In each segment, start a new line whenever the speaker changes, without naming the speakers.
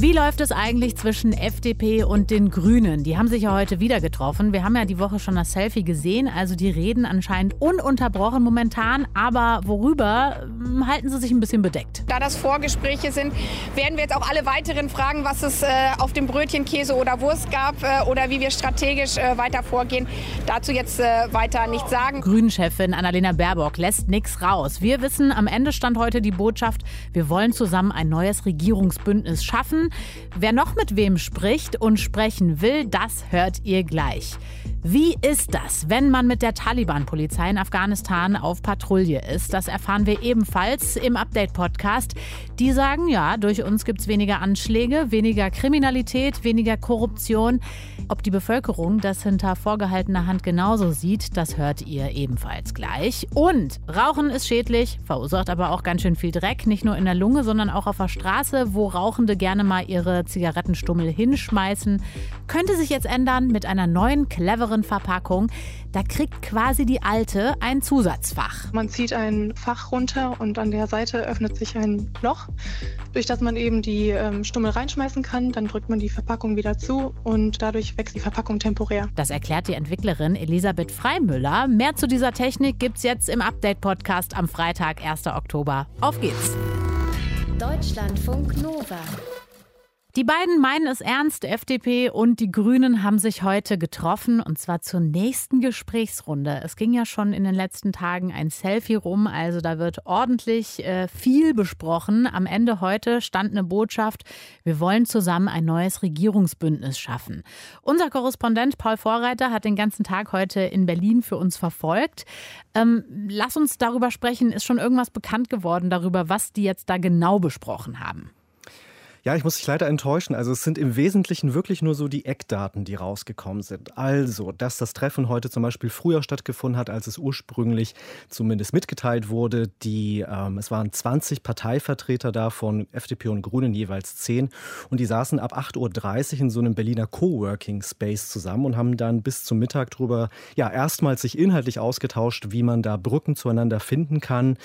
Wie läuft es eigentlich zwischen FDP und den Grünen? Die haben sich ja heute wieder getroffen. Wir haben ja die Woche schon das Selfie gesehen, also die reden anscheinend ununterbrochen momentan. Aber worüber hm, halten sie sich ein bisschen bedeckt?
Da das Vorgespräche sind, werden wir jetzt auch alle weiteren fragen, was es äh, auf dem Brötchen Käse oder Wurst gab äh, oder wie wir strategisch äh, weiter vorgehen. Dazu jetzt äh, weiter nichts sagen.
Grünen-Chefin Annalena Baerbock lässt nichts raus. Wir wissen, am Ende stand heute die Botschaft, wir wollen zusammen ein neues Regierungsbündnis schaffen. Wer noch mit wem spricht und sprechen will, das hört ihr gleich. Wie ist das, wenn man mit der Taliban-Polizei in Afghanistan auf Patrouille ist? Das erfahren wir ebenfalls im Update-Podcast. Die sagen, ja, durch uns gibt es weniger Anschläge, weniger Kriminalität, weniger Korruption. Ob die Bevölkerung das hinter vorgehaltener Hand genauso sieht, das hört ihr ebenfalls gleich. Und Rauchen ist schädlich, verursacht aber auch ganz schön viel Dreck, nicht nur in der Lunge, sondern auch auf der Straße, wo Rauchende gerne mal ihre Zigarettenstummel hinschmeißen. Könnte sich jetzt ändern mit einer neuen, cleveren Verpackung. Da kriegt quasi die alte ein Zusatzfach.
Man zieht ein Fach runter und an der Seite öffnet sich ein Loch, durch das man eben die ähm, Stummel reinschmeißen kann. Dann drückt man die Verpackung wieder zu und dadurch wächst die Verpackung temporär.
Das erklärt die Entwicklerin Elisabeth Freimüller. Mehr zu dieser Technik gibt's jetzt im Update-Podcast am Freitag, 1. Oktober. Auf geht's!
Deutschlandfunk Nova.
Die beiden meinen es ernst. FDP und die Grünen haben sich heute getroffen und zwar zur nächsten Gesprächsrunde. Es ging ja schon in den letzten Tagen ein Selfie rum, also da wird ordentlich äh, viel besprochen. Am Ende heute stand eine Botschaft, wir wollen zusammen ein neues Regierungsbündnis schaffen. Unser Korrespondent Paul Vorreiter hat den ganzen Tag heute in Berlin für uns verfolgt. Ähm, lass uns darüber sprechen. Ist schon irgendwas bekannt geworden darüber, was die jetzt da genau besprochen haben?
Ja, ich muss dich leider enttäuschen. Also es sind im Wesentlichen wirklich nur so die Eckdaten, die rausgekommen sind. Also, dass das Treffen heute zum Beispiel früher stattgefunden hat, als es ursprünglich zumindest mitgeteilt wurde. Die, ähm, es waren 20 Parteivertreter da von FDP und Grünen, jeweils 10. Und die saßen ab 8.30 Uhr in so einem Berliner Coworking Space zusammen und haben dann bis zum Mittag drüber, ja, erstmals sich inhaltlich ausgetauscht, wie man da Brücken zueinander finden kann.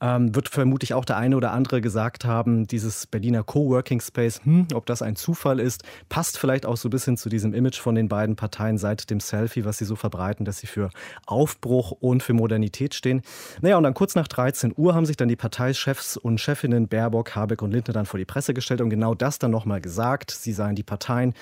Ähm, wird vermutlich auch der eine oder andere gesagt haben, dieses Berliner Coworking Space, hm, ob das ein Zufall ist, passt vielleicht auch so ein bisschen zu diesem Image von den beiden Parteien seit dem Selfie, was sie so verbreiten, dass sie für Aufbruch und für Modernität stehen. Naja, und dann kurz nach 13 Uhr haben sich dann die Parteichefs und Chefinnen Baerbock, Habeck und Lindner dann vor die Presse gestellt und genau das dann nochmal gesagt. Sie seien die Parteien,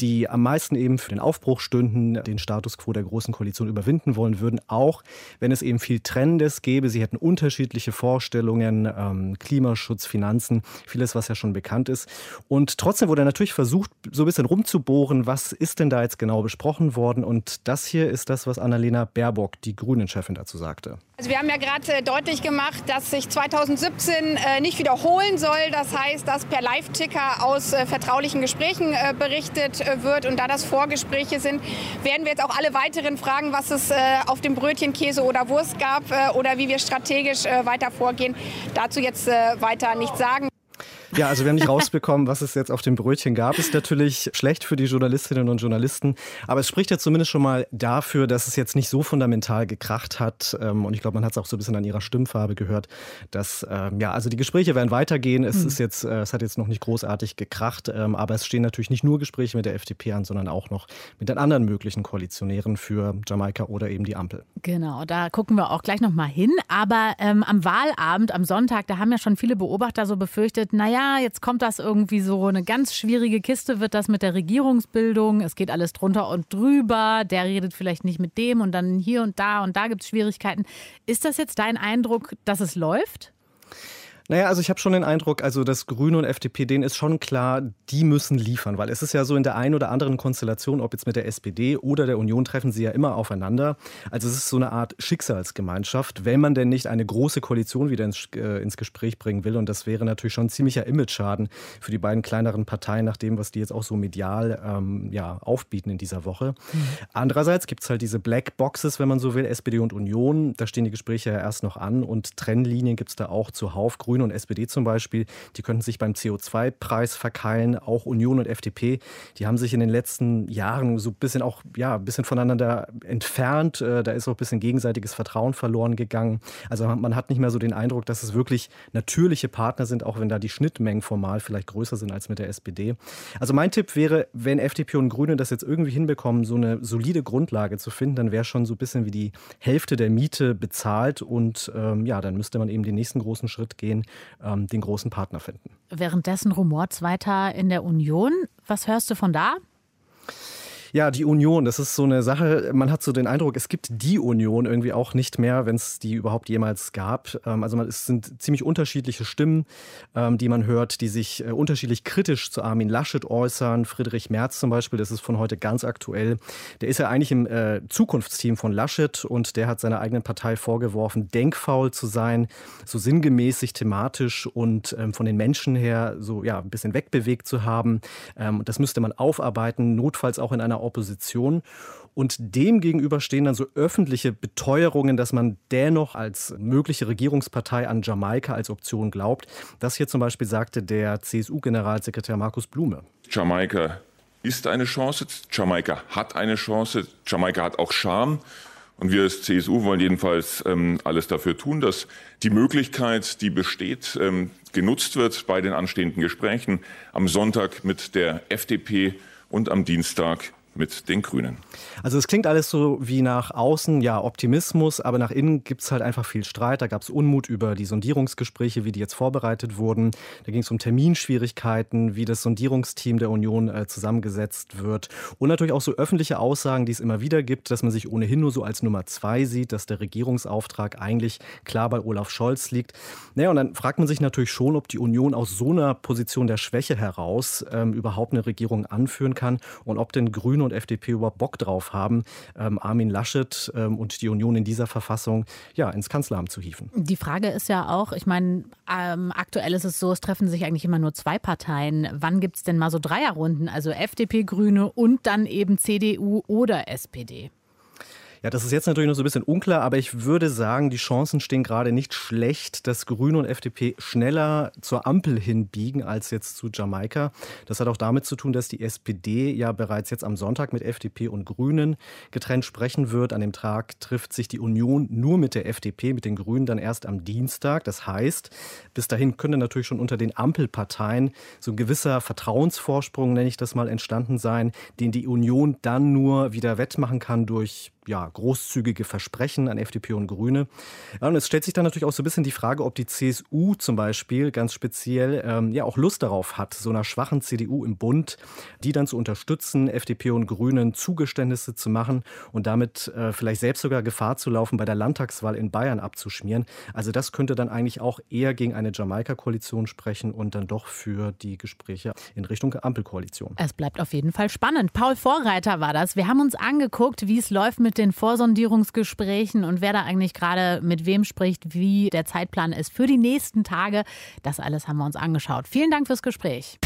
die am meisten eben für den Aufbruch stünden, den Status quo der Großen Koalition überwinden wollen würden, auch wenn es eben viel Trennendes gäbe. Sie hätten unterschiedliche Vorstellungen, ähm, Klimaschutz, Finanzen, vieles, was ja schon bekannt ist. Und trotzdem wurde natürlich versucht, so ein bisschen rumzubohren, was ist denn da jetzt genau besprochen worden. Und das hier ist das, was Annalena Baerbock, die Grünen-Chefin, dazu sagte.
Also wir haben ja gerade äh, deutlich gemacht, dass sich 2017 äh, nicht wiederholen soll. Das heißt, dass per Live-Ticker aus äh, vertraulichen Gesprächen berichtet wird. Und da das Vorgespräche sind, werden wir jetzt auch alle weiteren fragen, was es auf dem Brötchen Käse oder Wurst gab oder wie wir strategisch weiter vorgehen. Dazu jetzt weiter nichts sagen.
Ja, also wir haben nicht rausbekommen, was es jetzt auf dem Brötchen gab. Ist natürlich schlecht für die Journalistinnen und Journalisten. Aber es spricht ja zumindest schon mal dafür, dass es jetzt nicht so fundamental gekracht hat. Ähm, und ich glaube, man hat es auch so ein bisschen an ihrer Stimmfarbe gehört, dass, ähm, ja, also die Gespräche werden weitergehen. Es mhm. ist jetzt, äh, es hat jetzt noch nicht großartig gekracht. Ähm, aber es stehen natürlich nicht nur Gespräche mit der FDP an, sondern auch noch mit den anderen möglichen Koalitionären für Jamaika oder eben die Ampel.
Genau, da gucken wir auch gleich nochmal hin. Aber ähm, am Wahlabend, am Sonntag, da haben ja schon viele Beobachter so befürchtet, naja, jetzt kommt das irgendwie so eine ganz schwierige Kiste, wird das mit der Regierungsbildung. Es geht alles drunter und drüber. Der redet vielleicht nicht mit dem und dann hier und da und da gibt es Schwierigkeiten. Ist das jetzt dein Eindruck, dass es läuft?
Naja, also ich habe schon den Eindruck, also dass Grüne und FDP, denen ist schon klar, die müssen liefern, weil es ist ja so in der einen oder anderen Konstellation, ob jetzt mit der SPD oder der Union, treffen sie ja immer aufeinander. Also es ist so eine Art Schicksalsgemeinschaft, wenn man denn nicht eine große Koalition wieder ins, äh, ins Gespräch bringen will. Und das wäre natürlich schon ein ziemlicher Image-Schaden für die beiden kleineren Parteien, nach dem, was die jetzt auch so medial ähm, ja, aufbieten in dieser Woche. Mhm. Andererseits gibt es halt diese Black Boxes, wenn man so will, SPD und Union. Da stehen die Gespräche ja erst noch an und Trennlinien gibt es da auch zuhauf. Grüne Grüne und SPD zum Beispiel, die könnten sich beim CO2-Preis verkeilen. Auch Union und FDP, die haben sich in den letzten Jahren so ein bisschen auch, ja, ein bisschen voneinander entfernt. Äh, da ist auch ein bisschen gegenseitiges Vertrauen verloren gegangen. Also man hat nicht mehr so den Eindruck, dass es wirklich natürliche Partner sind, auch wenn da die Schnittmengen formal vielleicht größer sind als mit der SPD. Also mein Tipp wäre, wenn FDP und Grüne das jetzt irgendwie hinbekommen, so eine solide Grundlage zu finden, dann wäre schon so ein bisschen wie die Hälfte der Miete bezahlt und ähm, ja, dann müsste man eben den nächsten großen Schritt gehen, ähm, den großen Partner finden.
Währenddessen rumort weiter in der Union. Was hörst du von da?
Ja, die Union, das ist so eine Sache, man hat so den Eindruck, es gibt die Union irgendwie auch nicht mehr, wenn es die überhaupt jemals gab. Ähm, also es sind ziemlich unterschiedliche Stimmen, ähm, die man hört, die sich äh, unterschiedlich kritisch zu Armin Laschet äußern. Friedrich Merz zum Beispiel, das ist von heute ganz aktuell. Der ist ja eigentlich im äh, Zukunftsteam von Laschet und der hat seiner eigenen Partei vorgeworfen, denkfaul zu sein, so sinngemäßig thematisch und ähm, von den Menschen her so ja ein bisschen wegbewegt zu haben. Das müsste man aufarbeiten, notfalls auch in einer Opposition. Und dem gegenüber stehen dann so öffentliche Beteuerungen, dass man dennoch als mögliche Regierungspartei an Jamaika als Option glaubt. Das hier zum Beispiel sagte der CSU-Generalsekretär Markus Blume.
Jamaika ist eine Chance, Jamaika hat eine Chance, Jamaika hat auch Charme. Und wir als CSU wollen jedenfalls ähm, alles dafür tun, dass die Möglichkeit, die besteht, ähm, genutzt wird bei den anstehenden Gesprächen am Sonntag mit der FDP und am Dienstag mit den Grünen.
Also es klingt alles so wie nach außen, ja, Optimismus, aber nach innen gibt es halt einfach viel Streit. Da gab es Unmut über die Sondierungsgespräche, wie die jetzt vorbereitet wurden. Da ging es um Terminschwierigkeiten, wie das Sondierungsteam der Union äh, zusammengesetzt wird. Und natürlich auch so öffentliche Aussagen, die es immer wieder gibt, dass man sich ohnehin nur so als Nummer zwei sieht, dass der Regierungsauftrag eigentlich klar bei Olaf Scholz liegt. Naja, und dann fragt man sich natürlich schon, ob die Union aus so einer Position der Schwäche heraus ähm, überhaupt eine Regierung anführen kann und ob denn Grüne Grüne und FDP überhaupt Bock drauf haben, ähm, Armin Laschet ähm, und die Union in dieser Verfassung ja, ins Kanzleramt zu hieven.
Die Frage ist ja auch, ich meine, ähm, aktuell ist es so, es treffen sich eigentlich immer nur zwei Parteien. Wann gibt es denn mal so Dreierrunden? Also FDP, Grüne und dann eben CDU oder SPD?
Ja, das ist jetzt natürlich noch so ein bisschen unklar, aber ich würde sagen, die Chancen stehen gerade nicht schlecht, dass Grüne und FDP schneller zur Ampel hinbiegen als jetzt zu Jamaika. Das hat auch damit zu tun, dass die SPD ja bereits jetzt am Sonntag mit FDP und Grünen getrennt sprechen wird. An dem Tag trifft sich die Union nur mit der FDP, mit den Grünen dann erst am Dienstag. Das heißt, bis dahin könnte natürlich schon unter den Ampelparteien so ein gewisser Vertrauensvorsprung, nenne ich das mal, entstanden sein, den die Union dann nur wieder wettmachen kann durch ja, großzügige Versprechen an FDP und Grüne. Und es stellt sich dann natürlich auch so ein bisschen die Frage, ob die CSU zum Beispiel ganz speziell ähm, ja auch Lust darauf hat, so einer schwachen CDU im Bund, die dann zu unterstützen, FDP und Grünen Zugeständnisse zu machen und damit äh, vielleicht selbst sogar Gefahr zu laufen, bei der Landtagswahl in Bayern abzuschmieren. Also das könnte dann eigentlich auch eher gegen eine Jamaika-Koalition sprechen und dann doch für die Gespräche in Richtung Ampelkoalition.
Es bleibt auf jeden Fall spannend. Paul Vorreiter war das. Wir haben uns angeguckt, wie es läuft mit mit den Vorsondierungsgesprächen und wer da eigentlich gerade mit wem spricht, wie der Zeitplan ist für die nächsten Tage. Das alles haben wir uns angeschaut. Vielen Dank fürs Gespräch.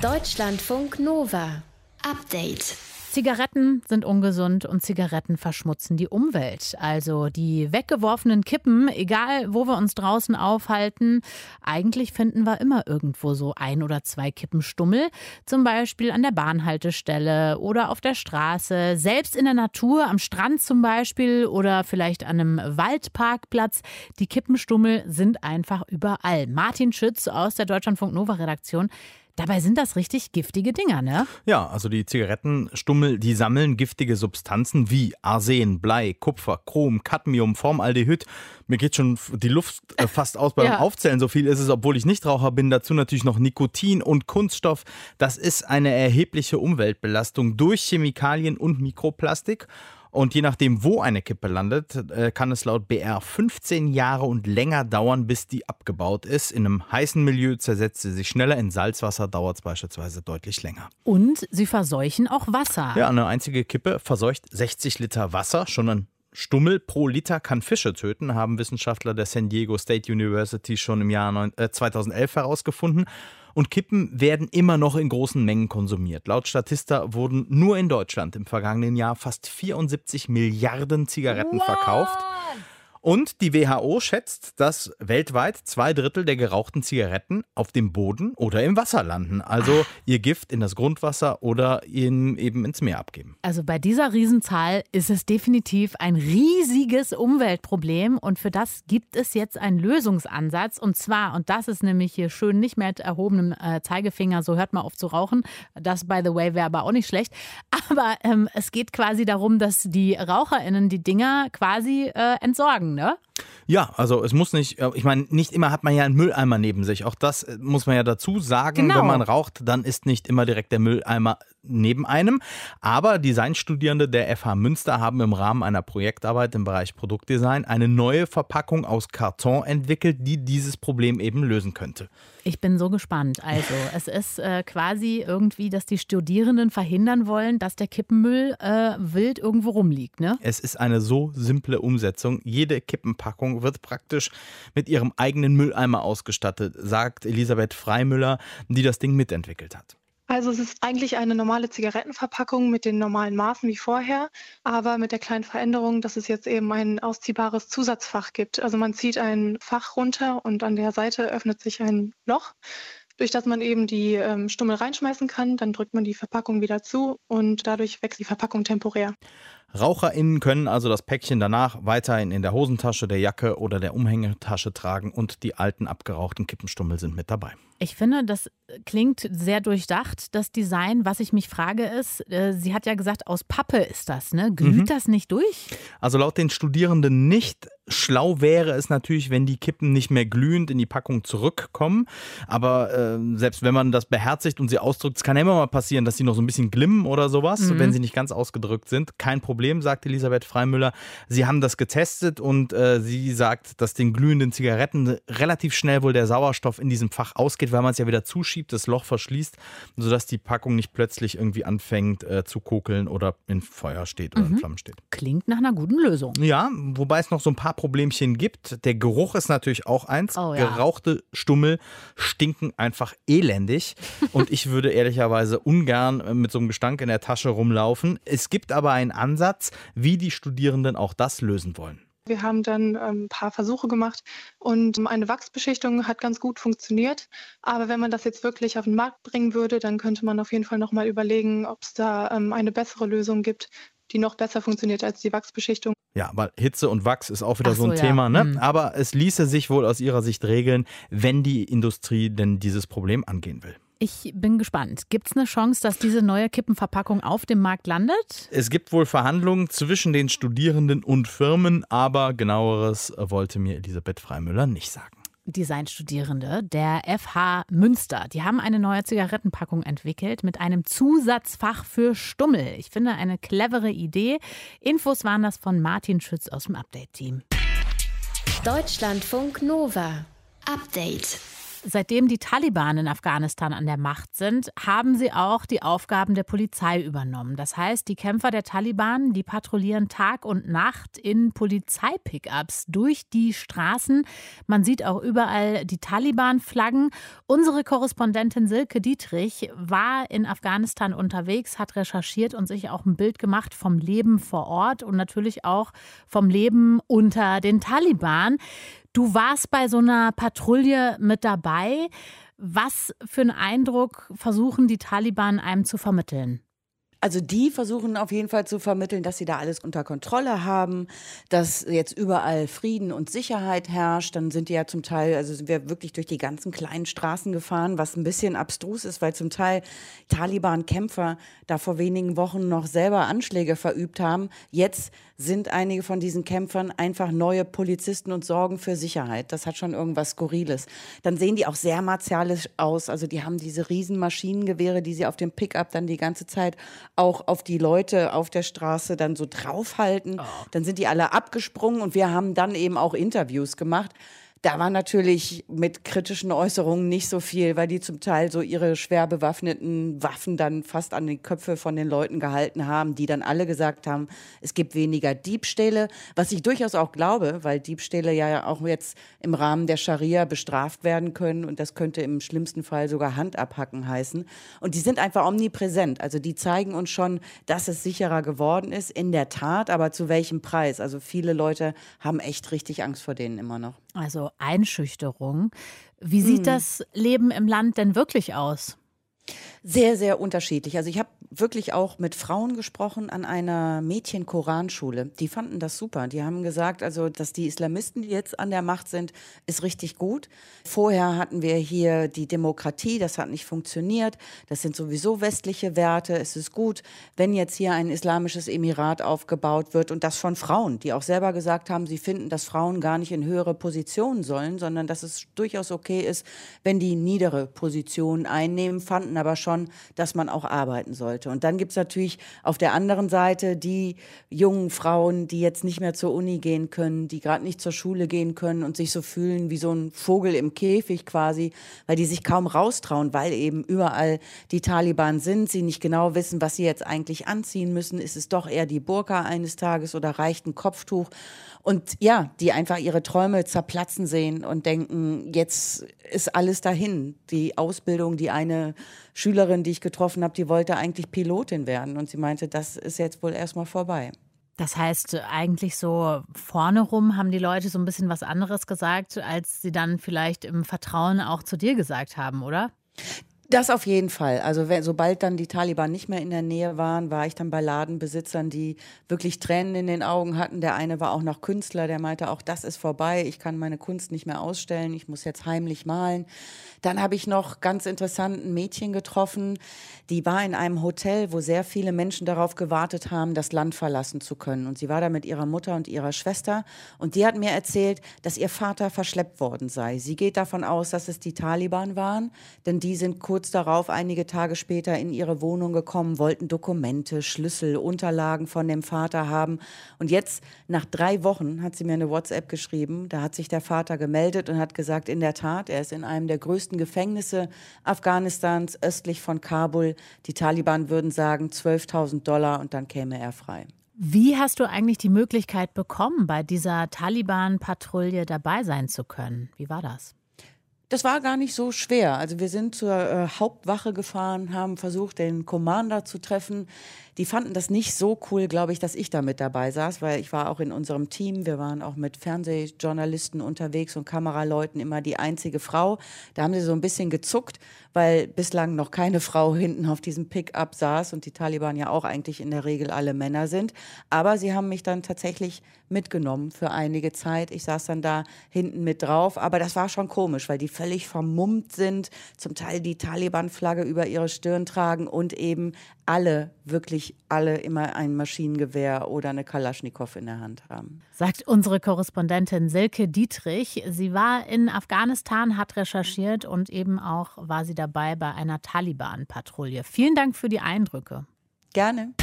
Deutschlandfunk Nova. Update.
Zigaretten sind ungesund und Zigaretten verschmutzen die Umwelt. Also die weggeworfenen Kippen, egal wo wir uns draußen aufhalten, eigentlich finden wir immer irgendwo so ein oder zwei Kippenstummel. Zum Beispiel an der Bahnhaltestelle oder auf der Straße, selbst in der Natur, am Strand zum Beispiel oder vielleicht an einem Waldparkplatz. Die Kippenstummel sind einfach überall. Martin Schütz aus der Deutschlandfunk Nova Redaktion Dabei sind das richtig giftige Dinger, ne?
Ja, also die Zigarettenstummel, die sammeln giftige Substanzen wie Arsen, Blei, Kupfer, Chrom, Cadmium, Formaldehyd. Mir geht schon die Luft äh, fast aus beim ja. Aufzählen. So viel ist es, obwohl ich Nichtraucher bin. Dazu natürlich noch Nikotin und Kunststoff. Das ist eine erhebliche Umweltbelastung durch Chemikalien und Mikroplastik. Und je nachdem, wo eine Kippe landet, äh, kann es laut BR 15 Jahre und länger dauern, bis die abgebaut ist. In einem heißen Milieu zersetzt sie sich schneller, in Salzwasser dauert es beispielsweise deutlich länger.
Und sie verseuchen auch Wasser.
Ja, eine einzige Kippe verseucht 60 Liter Wasser, schon ein Stummel pro Liter kann Fische töten, haben Wissenschaftler der San Diego State University schon im Jahr 2011 äh, herausgefunden. Und Kippen werden immer noch in großen Mengen konsumiert. Laut Statista wurden nur in Deutschland im vergangenen Jahr fast 74 Milliarden Zigaretten What? verkauft. Und die WHO schätzt, dass weltweit zwei Drittel der gerauchten Zigaretten auf dem Boden oder im Wasser landen. Also ihr Gift in das Grundwasser oder in, eben ins Meer abgeben.
Also bei dieser Riesenzahl ist es definitiv ein riesiges Umweltproblem und für das gibt es jetzt einen Lösungsansatz. Und zwar, und das ist nämlich hier schön nicht mehr mit erhobenem äh, Zeigefinger, so hört man auf zu rauchen. Das, by the way, wäre aber auch nicht schlecht. Aber ähm, es geht quasi darum, dass die RaucherInnen die Dinger quasi äh, entsorgen, ne?
Ja, also es muss nicht, äh, ich meine, nicht immer hat man ja einen Mülleimer neben sich. Auch das äh, muss man ja dazu sagen.
Genau.
Wenn man raucht, dann ist nicht immer direkt der Mülleimer neben einem. Aber Designstudierende der FH Münster haben im Rahmen einer Projektarbeit im Bereich Produktdesign eine neue Verpackung aus Karton entwickelt, die dieses Problem eben lösen könnte.
Ich bin so gespannt. Also, es ist äh, quasi irgendwie, dass die Studierenden verhindern wollen, dass der Kippenmüll äh, wild irgendwo rumliegt, ne?
Es ist eine so simple Umsetzung. Jede Kippenpackung wird praktisch mit ihrem eigenen Mülleimer ausgestattet, sagt Elisabeth Freimüller, die das Ding mitentwickelt hat.
Also es ist eigentlich eine normale Zigarettenverpackung mit den normalen Maßen wie vorher, aber mit der kleinen Veränderung, dass es jetzt eben ein ausziehbares Zusatzfach gibt. Also man zieht ein Fach runter und an der Seite öffnet sich ein Loch, durch das man eben die ähm, Stummel reinschmeißen kann. Dann drückt man die Verpackung wieder zu und dadurch wächst die Verpackung temporär.
RaucherInnen können also das Päckchen danach weiterhin in der Hosentasche, der Jacke oder der Umhängetasche tragen und die alten abgerauchten Kippenstummel sind mit dabei.
Ich finde, das klingt sehr durchdacht, das Design. Was ich mich frage ist, äh, sie hat ja gesagt, aus Pappe ist das, ne? Glüht
Mhm.
das nicht durch?
Also laut den Studierenden nicht. Schlau wäre es natürlich, wenn die Kippen nicht mehr glühend in die Packung zurückkommen. Aber äh, selbst wenn man das beherzigt und sie ausdrückt, es kann immer mal passieren, dass sie noch so ein bisschen glimmen oder sowas,
Mhm.
wenn sie nicht ganz ausgedrückt sind. Kein Problem, sagt Elisabeth Freimüller. Sie haben das getestet und äh, sie sagt, dass den glühenden Zigaretten relativ schnell wohl der Sauerstoff in diesem Fach ausgeht, weil man es ja wieder zuschiebt, das Loch verschließt, sodass die Packung nicht plötzlich irgendwie anfängt äh, zu kokeln oder in Feuer steht oder in
Mhm.
Flammen steht.
Klingt nach einer guten Lösung.
Ja, wobei es noch so ein paar Problemchen gibt. Der Geruch ist natürlich auch eins.
Oh ja.
Gerauchte Stummel stinken einfach elendig. Und ich würde ehrlicherweise ungern äh, mit so einem Gestank in der Tasche rumlaufen. Es gibt aber einen Ansatz, wie die Studierenden auch das lösen wollen.
Wir haben dann ähm, ein paar Versuche gemacht und ähm, eine Wachsbeschichtung hat ganz gut funktioniert. Aber wenn man das jetzt wirklich auf den Markt bringen würde, dann könnte man auf jeden Fall nochmal überlegen, ob es da ähm, eine bessere Lösung gibt, die noch besser funktioniert als die Wachsbeschichtung.
Ja, weil Hitze und Wachs ist auch wieder
Ach
so ein
so, ja.
Thema. Ne?
Mhm.
Aber es ließe sich wohl aus ihrer Sicht regeln, wenn die Industrie denn dieses Problem angehen will.
Ich bin gespannt. Gibt es eine Chance, dass diese neue Kippenverpackung auf dem Markt landet?
Es gibt wohl Verhandlungen zwischen den Studierenden und Firmen, aber genaueres wollte mir Elisabeth Freimüller nicht sagen.
Designstudierende der FH Münster. Die haben eine neue Zigarettenpackung entwickelt mit einem Zusatzfach für Stummel. Ich finde eine clevere Idee. Infos waren das von Martin Schütz aus dem Update-Team.
Deutschlandfunk Nova. Update.
Seitdem die Taliban in Afghanistan an der Macht sind, haben sie auch die Aufgaben der Polizei übernommen. Das heißt, die Kämpfer der Taliban, die patrouillieren Tag und Nacht in Polizeipickups durch die Straßen. Man sieht auch überall die Taliban-Flaggen. Unsere Korrespondentin Silke Dietrich war in Afghanistan unterwegs, hat recherchiert und sich auch ein Bild gemacht vom Leben vor Ort und natürlich auch vom Leben unter den Taliban. Du warst bei so einer Patrouille mit dabei. Was für einen Eindruck versuchen die Taliban einem zu vermitteln?
Also die versuchen auf jeden Fall zu vermitteln, dass sie da alles unter Kontrolle haben, dass jetzt überall Frieden und Sicherheit herrscht. Dann sind die ja zum Teil, also sind wir wirklich durch die ganzen kleinen Straßen gefahren, was ein bisschen abstrus ist, weil zum Teil Taliban-Kämpfer da vor wenigen Wochen noch selber Anschläge verübt haben. Jetzt sind einige von diesen Kämpfern einfach neue Polizisten und sorgen für Sicherheit. Das hat schon irgendwas Skurriles. Dann sehen die auch sehr martialisch aus. Also die haben diese riesen Maschinengewehre, die sie auf dem Pickup dann die ganze Zeit auch auf die Leute auf der Straße dann so draufhalten. Dann sind die alle abgesprungen und wir haben dann eben auch Interviews gemacht. Da war natürlich mit kritischen Äußerungen nicht so viel, weil die zum Teil so ihre schwer bewaffneten Waffen dann fast an die Köpfe von den Leuten gehalten haben, die dann alle gesagt haben, es gibt weniger Diebstähle, was ich durchaus auch glaube, weil Diebstähle ja auch jetzt im Rahmen der Scharia bestraft werden können und das könnte im schlimmsten Fall sogar Hand abhacken heißen. Und die sind einfach omnipräsent. Also die zeigen uns schon, dass es sicherer geworden ist, in der Tat, aber zu welchem Preis? Also viele Leute haben echt richtig Angst vor denen immer noch.
Also Einschüchterung. Wie sieht hm. das Leben im Land denn wirklich aus?
Sehr, sehr unterschiedlich. Also ich habe wirklich auch mit Frauen gesprochen an einer Mädchen-Koranschule. Die fanden das super. Die haben gesagt, also, dass die Islamisten, jetzt an der Macht sind, ist richtig gut. Vorher hatten wir hier die Demokratie, das hat nicht funktioniert. Das sind sowieso westliche Werte. Es ist gut, wenn jetzt hier ein islamisches Emirat aufgebaut wird und das von Frauen, die auch selber gesagt haben, sie finden, dass Frauen gar nicht in höhere Positionen sollen, sondern dass es durchaus okay ist, wenn die niedere Positionen einnehmen, fanden aber schon, dass man auch arbeiten sollte. Und dann gibt es natürlich auf der anderen Seite die jungen Frauen, die jetzt nicht mehr zur Uni gehen können, die gerade nicht zur Schule gehen können und sich so fühlen wie so ein Vogel im Käfig quasi, weil die sich kaum raustrauen, weil eben überall die Taliban sind, sie nicht genau wissen, was sie jetzt eigentlich anziehen müssen. Ist es doch eher die Burka eines Tages oder reicht ein Kopftuch? Und ja, die einfach ihre Träume zerplatzen sehen und denken, jetzt ist alles dahin. Die Ausbildung, die eine Schülerin, die ich getroffen habe, die wollte eigentlich Pilotin werden. Und sie meinte, das ist jetzt wohl erstmal vorbei.
Das heißt, eigentlich so vorne rum haben die Leute so ein bisschen was anderes gesagt, als sie dann vielleicht im Vertrauen auch zu dir gesagt haben, oder?
Das auf jeden Fall. Also wenn, sobald dann die Taliban nicht mehr in der Nähe waren, war ich dann bei Ladenbesitzern, die wirklich Tränen in den Augen hatten. Der eine war auch noch Künstler, der meinte auch, das ist vorbei, ich kann meine Kunst nicht mehr ausstellen, ich muss jetzt heimlich malen. Dann habe ich noch ganz interessant ein Mädchen getroffen, die war in einem Hotel, wo sehr viele Menschen darauf gewartet haben, das Land verlassen zu können. Und sie war da mit ihrer Mutter und ihrer Schwester. Und die hat mir erzählt, dass ihr Vater verschleppt worden sei. Sie geht davon aus, dass es die Taliban waren, denn die sind kurz darauf, einige Tage später, in ihre Wohnung gekommen, wollten Dokumente, Schlüssel, Unterlagen von dem Vater haben. Und jetzt, nach drei Wochen, hat sie mir eine WhatsApp geschrieben. Da hat sich der Vater gemeldet und hat gesagt, in der Tat, er ist in einem der größten Gefängnisse Afghanistans östlich von Kabul. Die Taliban würden sagen 12.000 Dollar und dann käme er frei.
Wie hast du eigentlich die Möglichkeit bekommen, bei dieser Taliban-Patrouille dabei sein zu können? Wie war das?
Das war gar nicht so schwer. Also wir sind zur äh, Hauptwache gefahren, haben versucht, den Commander zu treffen. Die fanden das nicht so cool, glaube ich, dass ich da mit dabei saß, weil ich war auch in unserem Team. Wir waren auch mit Fernsehjournalisten unterwegs und Kameraleuten immer die einzige Frau. Da haben sie so ein bisschen gezuckt, weil bislang noch keine Frau hinten auf diesem Pickup saß und die Taliban ja auch eigentlich in der Regel alle Männer sind. Aber sie haben mich dann tatsächlich mitgenommen für einige Zeit. Ich saß dann da hinten mit drauf, aber das war schon komisch, weil die völlig vermummt sind, zum Teil die Taliban-Flagge über ihre Stirn tragen und eben alle, wirklich alle immer ein Maschinengewehr oder eine Kalaschnikow in der Hand haben.
Sagt unsere Korrespondentin Silke Dietrich. Sie war in Afghanistan, hat recherchiert und eben auch war sie dabei bei einer Taliban-Patrouille. Vielen Dank für die Eindrücke.
Gerne.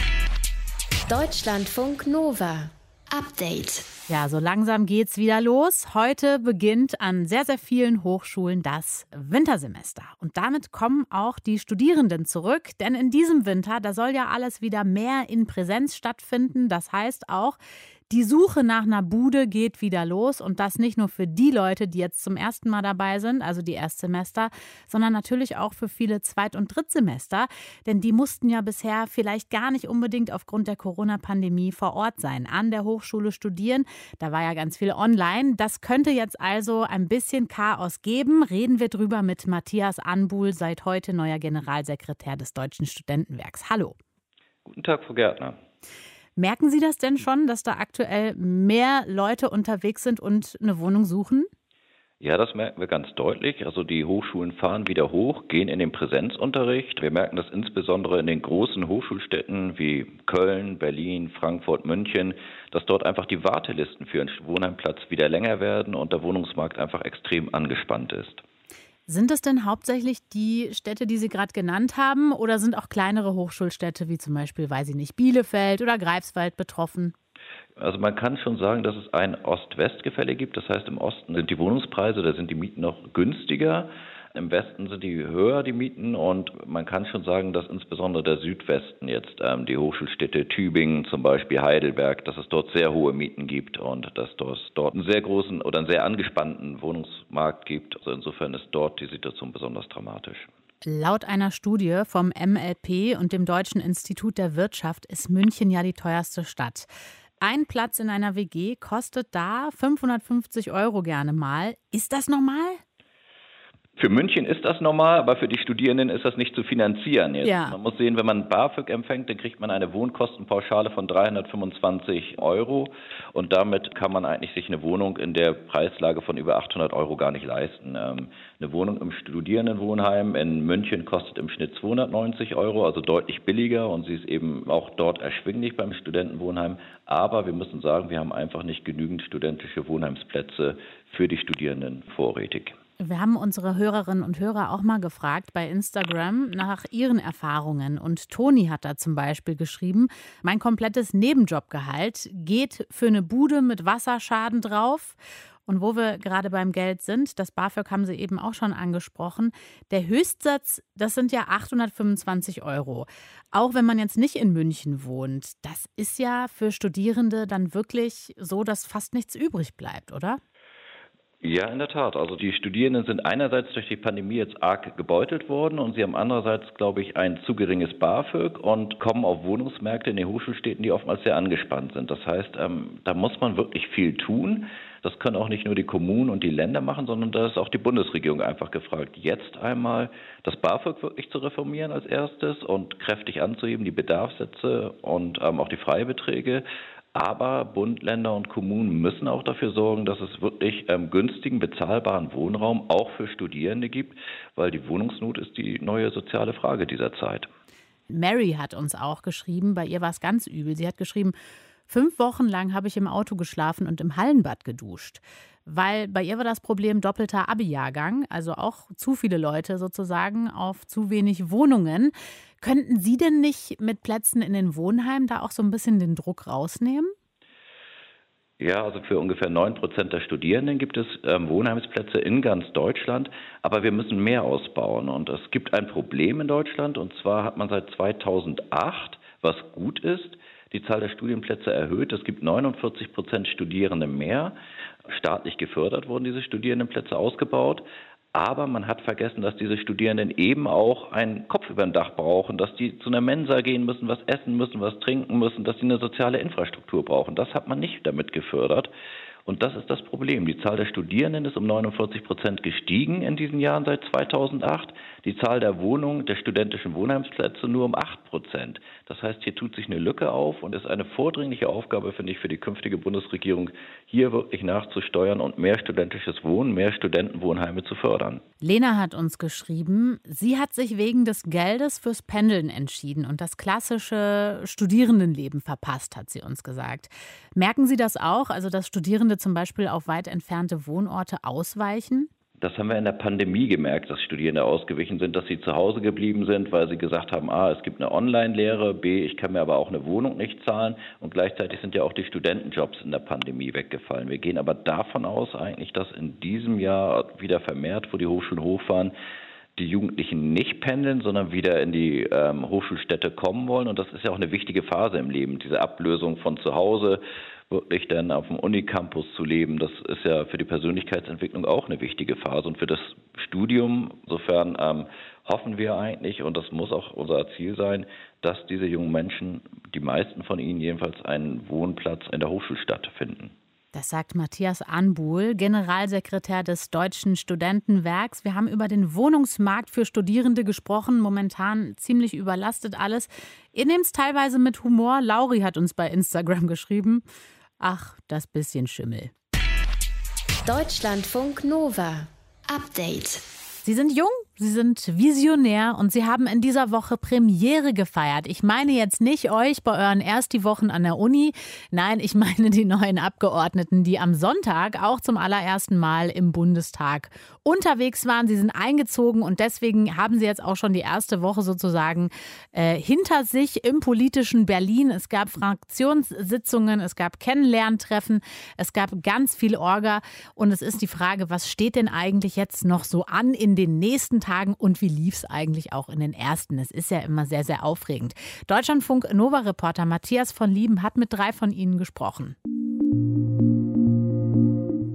Deutschlandfunk Nova. Update.
Ja, so langsam geht's wieder los. Heute beginnt an sehr, sehr vielen Hochschulen das Wintersemester. Und damit kommen auch die Studierenden zurück. Denn in diesem Winter, da soll ja alles wieder mehr in Präsenz stattfinden. Das heißt auch, die Suche nach einer Bude geht wieder los und das nicht nur für die Leute, die jetzt zum ersten Mal dabei sind, also die Erstsemester, sondern natürlich auch für viele Zweit- und Drittsemester, denn die mussten ja bisher vielleicht gar nicht unbedingt aufgrund der Corona-Pandemie vor Ort sein, an der Hochschule studieren. Da war ja ganz viel online. Das könnte jetzt also ein bisschen Chaos geben. Reden wir drüber mit Matthias Anbuhl, seit heute neuer Generalsekretär des Deutschen Studentenwerks. Hallo.
Guten Tag, Frau Gärtner.
Merken Sie das denn schon, dass da aktuell mehr Leute unterwegs sind und eine Wohnung suchen?
Ja, das merken wir ganz deutlich. Also die Hochschulen fahren wieder hoch, gehen in den Präsenzunterricht. Wir merken das insbesondere in den großen Hochschulstädten wie Köln, Berlin, Frankfurt, München, dass dort einfach die Wartelisten für einen Wohnheimplatz wieder länger werden und der Wohnungsmarkt einfach extrem angespannt ist.
Sind es denn hauptsächlich die Städte, die Sie gerade genannt haben, oder sind auch kleinere Hochschulstädte wie zum Beispiel, weiß ich nicht, Bielefeld oder Greifswald betroffen?
Also man kann schon sagen, dass es ein Ost-West-Gefälle gibt. Das heißt, im Osten sind die Wohnungspreise, da sind die Mieten noch günstiger. Im Westen sind die höher, die Mieten, und man kann schon sagen, dass insbesondere der Südwesten jetzt ähm, die Hochschulstädte Tübingen, zum Beispiel Heidelberg, dass es dort sehr hohe Mieten gibt und dass es dort einen sehr großen oder einen sehr angespannten Wohnungsmarkt gibt. Also insofern ist dort die Situation besonders dramatisch.
Laut einer Studie vom MLP und dem Deutschen Institut der Wirtschaft ist München ja die teuerste Stadt. Ein Platz in einer WG kostet da 550 Euro gerne mal. Ist das normal?
Für München ist das normal, aber für die Studierenden ist das nicht zu finanzieren. Jetzt.
Ja.
Man muss sehen, wenn man BAföG empfängt, dann kriegt man eine Wohnkostenpauschale von 325 Euro und damit kann man eigentlich sich eine Wohnung in der Preislage von über 800 Euro gar nicht leisten. Ähm, eine Wohnung im Studierendenwohnheim in München kostet im Schnitt 290 Euro, also deutlich billiger und sie ist eben auch dort erschwinglich beim Studentenwohnheim. Aber wir müssen sagen, wir haben einfach nicht genügend studentische Wohnheimsplätze für die Studierenden vorrätig.
Wir haben unsere Hörerinnen und Hörer auch mal gefragt bei Instagram nach ihren Erfahrungen. Und Toni hat da zum Beispiel geschrieben, mein komplettes Nebenjobgehalt geht für eine Bude mit Wasserschaden drauf. Und wo wir gerade beim Geld sind, das BAföG haben Sie eben auch schon angesprochen, der Höchstsatz, das sind ja 825 Euro. Auch wenn man jetzt nicht in München wohnt, das ist ja für Studierende dann wirklich so, dass fast nichts übrig bleibt, oder?
Ja, in der Tat. Also die Studierenden sind einerseits durch die Pandemie jetzt arg gebeutelt worden und sie haben andererseits, glaube ich, ein zu geringes BAföG und kommen auf Wohnungsmärkte in den Hochschulstädten, die oftmals sehr angespannt sind. Das heißt, ähm, da muss man wirklich viel tun. Das können auch nicht nur die Kommunen und die Länder machen, sondern da ist auch die Bundesregierung einfach gefragt, jetzt einmal das BAföG wirklich zu reformieren als erstes und kräftig anzuheben, die Bedarfssätze und ähm, auch die Freibeträge aber Bund, Länder und Kommunen müssen auch dafür sorgen, dass es wirklich ähm, günstigen, bezahlbaren Wohnraum auch für Studierende gibt, weil die Wohnungsnot ist die neue soziale Frage dieser Zeit.
Mary hat uns auch geschrieben, bei ihr war es ganz übel. Sie hat geschrieben, fünf Wochen lang habe ich im Auto geschlafen und im Hallenbad geduscht weil bei ihr war das Problem doppelter Abi-Jahrgang, also auch zu viele Leute sozusagen auf zu wenig Wohnungen. Könnten Sie denn nicht mit Plätzen in den Wohnheimen da auch so ein bisschen den Druck rausnehmen?
Ja, also für ungefähr 9 Prozent der Studierenden gibt es ähm, Wohnheimsplätze in ganz Deutschland, aber wir müssen mehr ausbauen. Und es gibt ein Problem in Deutschland, und zwar hat man seit 2008, was gut ist, die Zahl der Studienplätze erhöht. Es gibt 49 Prozent Studierende mehr. Staatlich gefördert wurden diese Studierendenplätze ausgebaut. Aber man hat vergessen, dass diese Studierenden eben auch einen Kopf über dem Dach brauchen, dass die zu einer Mensa gehen müssen, was essen müssen, was trinken müssen, dass sie eine soziale Infrastruktur brauchen. Das hat man nicht damit gefördert. Und das ist das Problem. Die Zahl der Studierenden ist um 49 Prozent gestiegen in diesen Jahren seit 2008. Die Zahl der Wohnungen, der studentischen Wohnheimsplätze nur um 8 Prozent. Das heißt, hier tut sich eine Lücke auf und ist eine vordringliche Aufgabe, finde ich, für die künftige Bundesregierung, hier wirklich nachzusteuern und mehr studentisches Wohnen, mehr Studentenwohnheime zu fördern.
Lena hat uns geschrieben, sie hat sich wegen des Geldes fürs Pendeln entschieden und das klassische Studierendenleben verpasst, hat sie uns gesagt. Merken Sie das auch, also dass Studierende zum Beispiel auf weit entfernte Wohnorte ausweichen?
Das haben wir in der Pandemie gemerkt, dass Studierende ausgewichen sind, dass sie zu Hause geblieben sind, weil sie gesagt haben, a, es gibt eine Online-Lehre, b, ich kann mir aber auch eine Wohnung nicht zahlen und gleichzeitig sind ja auch die Studentenjobs in der Pandemie weggefallen. Wir gehen aber davon aus eigentlich, dass in diesem Jahr wieder vermehrt, wo die Hochschulen hochfahren, die Jugendlichen nicht pendeln, sondern wieder in die ähm, Hochschulstädte kommen wollen. Und das ist ja auch eine wichtige Phase im Leben, diese Ablösung von zu Hause, wirklich dann auf dem Unicampus zu leben, das ist ja für die Persönlichkeitsentwicklung auch eine wichtige Phase und für das Studium. Insofern ähm, hoffen wir eigentlich, und das muss auch unser Ziel sein, dass diese jungen Menschen, die meisten von ihnen jedenfalls, einen Wohnplatz in der Hochschulstadt finden.
Das sagt Matthias Anbuhl, Generalsekretär des Deutschen Studentenwerks. Wir haben über den Wohnungsmarkt für Studierende gesprochen. Momentan ziemlich überlastet alles. Ihr nehmt es teilweise mit Humor. Lauri hat uns bei Instagram geschrieben. Ach, das bisschen Schimmel.
Deutschlandfunk Nova. Update.
Sie sind jung, Sie sind visionär und Sie haben in dieser Woche Premiere gefeiert. Ich meine jetzt nicht euch bei euren ersten Wochen an der Uni. Nein, ich meine die neuen Abgeordneten, die am Sonntag auch zum allerersten Mal im Bundestag unterwegs waren. Sie sind eingezogen und deswegen haben Sie jetzt auch schon die erste Woche sozusagen äh, hinter sich im politischen Berlin. Es gab Fraktionssitzungen, es gab Kennenlerntreffen, es gab ganz viel Orga und es ist die Frage, was steht denn eigentlich jetzt noch so an in den nächsten Tagen und wie lief es eigentlich auch in den ersten? Es ist ja immer sehr, sehr aufregend. Deutschlandfunk Nova-Reporter Matthias von Lieben hat mit drei von ihnen gesprochen.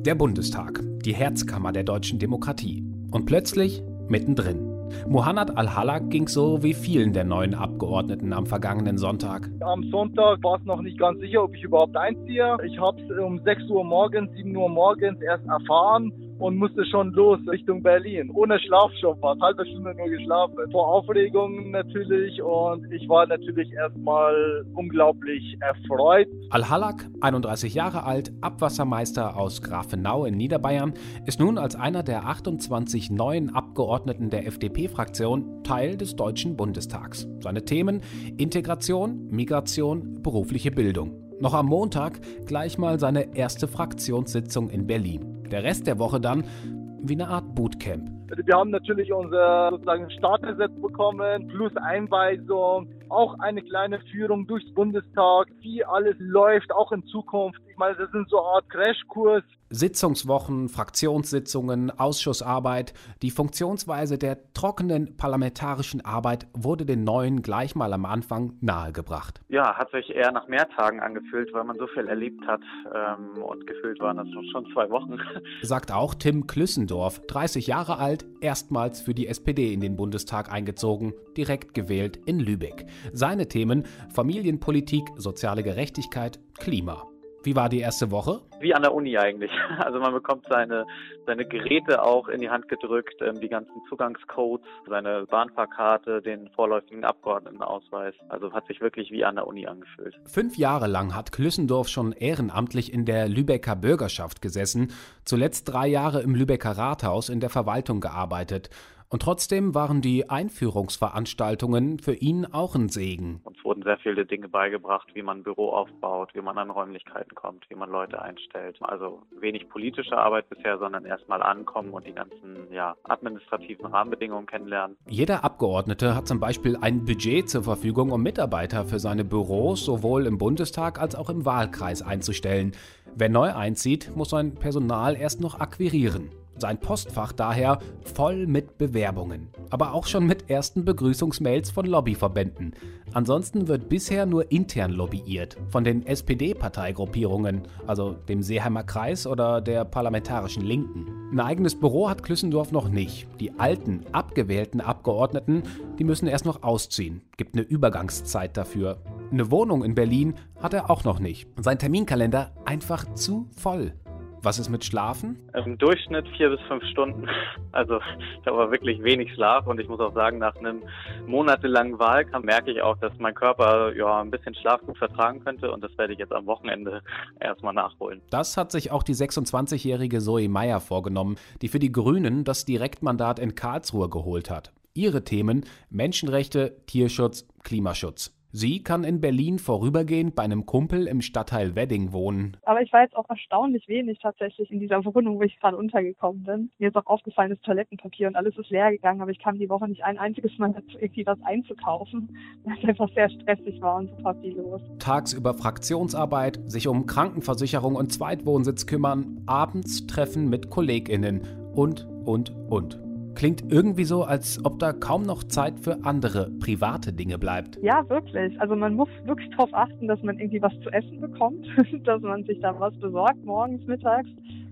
Der Bundestag, die Herzkammer der deutschen Demokratie. Und plötzlich mittendrin. Mohanad Al-Halak ging so wie vielen der neuen Abgeordneten am vergangenen Sonntag.
Am Sonntag war es noch nicht ganz sicher, ob ich überhaupt einziehe. Ich habe es um 6 Uhr morgens, 7 Uhr morgens erst erfahren und musste schon los Richtung Berlin. Ohne Schlaf schon fast, halbe Stunde nur geschlafen. Vor Aufregung natürlich und ich war natürlich erstmal unglaublich erfreut.
Al-Halak, 31 Jahre alt, Abwassermeister aus Grafenau in Niederbayern, ist nun als einer der 28 neuen Abgeordneten der FDP-Fraktion Teil des Deutschen Bundestags. Seine Themen Integration, Migration, berufliche Bildung. Noch am Montag gleich mal seine erste Fraktionssitzung in Berlin. Der Rest der Woche dann wie eine Art Bootcamp.
Wir haben natürlich unser sozusagen Startgesetz bekommen, plus Einweisung, auch eine kleine Führung durchs Bundestag, wie alles läuft, auch in Zukunft. Meine, das sind so eine Art Crashkurs.
Sitzungswochen, Fraktionssitzungen, Ausschussarbeit, die Funktionsweise der trockenen parlamentarischen Arbeit wurde den Neuen gleich mal am Anfang nahegebracht.
Ja, hat sich eher nach mehr Tagen angefühlt, weil man so viel erlebt hat ähm, und gefühlt waren das schon zwei Wochen.
Sagt auch Tim Klüssendorf, 30 Jahre alt, erstmals für die SPD in den Bundestag eingezogen, direkt gewählt in Lübeck. Seine Themen Familienpolitik, soziale Gerechtigkeit, Klima. Wie war die erste Woche?
Wie an der Uni eigentlich. Also man bekommt seine, seine Geräte auch in die Hand gedrückt, ähm, die ganzen Zugangscodes, seine Bahnfahrkarte, den vorläufigen Abgeordnetenausweis. Also hat sich wirklich wie an der Uni angefühlt.
Fünf Jahre lang hat Klüssendorf schon ehrenamtlich in der Lübecker Bürgerschaft gesessen, zuletzt drei Jahre im Lübecker Rathaus in der Verwaltung gearbeitet. Und trotzdem waren die Einführungsveranstaltungen für ihn auch ein Segen.
Uns wurden sehr viele Dinge beigebracht, wie man ein Büro aufbaut, wie man an Räumlichkeiten kommt, wie man Leute einstellt. Also wenig politische Arbeit bisher, sondern erstmal ankommen und die ganzen ja, administrativen Rahmenbedingungen kennenlernen.
Jeder Abgeordnete hat zum Beispiel ein Budget zur Verfügung, um Mitarbeiter für seine Büros sowohl im Bundestag als auch im Wahlkreis einzustellen. Wer neu einzieht, muss sein Personal erst noch akquirieren. Sein Postfach daher voll mit Bewerbungen, aber auch schon mit ersten Begrüßungsmails von Lobbyverbänden. Ansonsten wird bisher nur intern lobbyiert, von den SPD-Parteigruppierungen, also dem Seeheimer Kreis oder der Parlamentarischen Linken. Ein eigenes Büro hat Klüssendorf noch nicht. Die alten, abgewählten Abgeordneten, die müssen erst noch ausziehen. Gibt eine Übergangszeit dafür. Eine Wohnung in Berlin hat er auch noch nicht. Sein Terminkalender einfach zu voll. Was ist mit Schlafen?
Im Durchschnitt vier bis fünf Stunden. Also ich habe aber wirklich wenig Schlaf und ich muss auch sagen, nach einem monatelangen Wahlkampf merke ich auch, dass mein Körper ja ein bisschen Schlaf gut vertragen könnte und das werde ich jetzt am Wochenende erstmal nachholen.
Das hat sich auch die 26-jährige Zoe Meyer vorgenommen, die für die Grünen das Direktmandat in Karlsruhe geholt hat. Ihre Themen Menschenrechte, Tierschutz, Klimaschutz. Sie kann in Berlin vorübergehend bei einem Kumpel im Stadtteil Wedding wohnen.
Aber ich war jetzt auch erstaunlich wenig tatsächlich in dieser Wohnung, wo ich gerade untergekommen bin. Mir ist auch aufgefallen, das Toilettenpapier und alles ist leer gegangen, aber ich kam die Woche nicht ein einziges Mal dazu, irgendwie was einzukaufen, weil es einfach sehr stressig war und super viel los.
Tagsüber Fraktionsarbeit, sich um Krankenversicherung und Zweitwohnsitz kümmern, abends Treffen mit KollegInnen und, und, und. Klingt irgendwie so, als ob da kaum noch Zeit für andere private Dinge bleibt.
Ja, wirklich. Also man muss wirklich darauf achten, dass man irgendwie was zu essen bekommt, dass man sich da was besorgt morgens, mittags,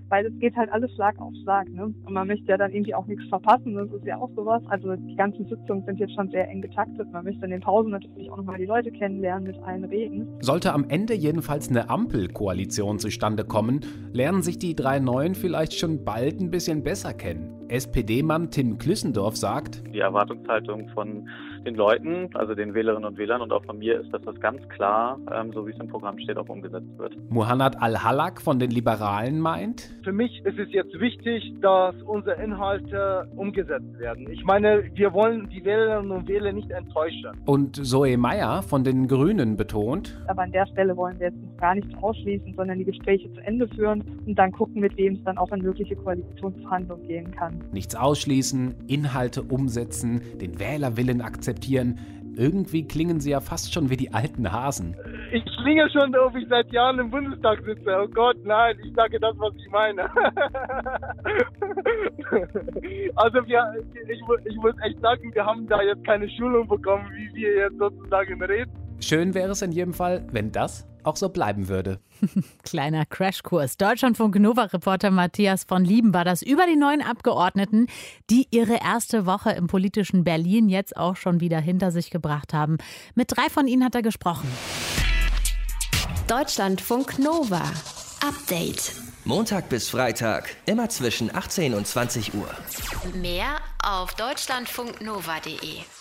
weil es geht halt alles Schlag auf Schlag. Ne? Und man möchte ja dann irgendwie auch nichts verpassen. Das ist ja auch sowas. Also die ganzen Sitzungen sind jetzt schon sehr eng getaktet. Man möchte in den Pausen natürlich auch nochmal die Leute kennenlernen, mit allen reden.
Sollte am Ende jedenfalls eine Ampelkoalition zustande kommen, lernen sich die drei Neuen vielleicht schon bald ein bisschen besser kennen. SPD-Mann Tim Klüssendorf sagt,
die Erwartungshaltung von den Leuten, also den Wählerinnen und Wählern und auch von mir, ist, dass das ganz klar, ähm, so wie es im Programm steht, auch umgesetzt wird.
Muhannad Al-Halak von den Liberalen meint,
Für mich ist es jetzt wichtig, dass unsere Inhalte umgesetzt werden. Ich meine, wir wollen die Wählerinnen und Wähler nicht enttäuschen.
und Zoe Meyer von den Grünen betont,
Aber an der Stelle wollen wir jetzt noch gar nichts ausschließen, sondern die Gespräche zu Ende führen und dann gucken, mit wem es dann auch in mögliche Koalitionsverhandlungen gehen kann.
nichts ausschließen, Inhalte umsetzen, den Wählerwillen akzeptieren. Irgendwie klingen sie ja fast schon wie die alten Hasen.
Ich klinge schon, ob ich seit Jahren im Bundestag sitze. Oh Gott, nein, ich sage das, was ich meine. also wir, ich, ich muss echt sagen, wir haben da jetzt keine Schulung bekommen, wie wir jetzt sozusagen reden.
Schön wäre es in jedem Fall, wenn das auch so bleiben würde.
Kleiner Crashkurs. Deutschlandfunk Nova-Reporter Matthias von Lieben war das über die neuen Abgeordneten, die ihre erste Woche im politischen Berlin jetzt auch schon wieder hinter sich gebracht haben. Mit drei von ihnen hat er gesprochen.
Deutschlandfunk Nova. Update.
Montag bis Freitag, immer zwischen 18 und 20 Uhr.
Mehr auf deutschlandfunknova.de.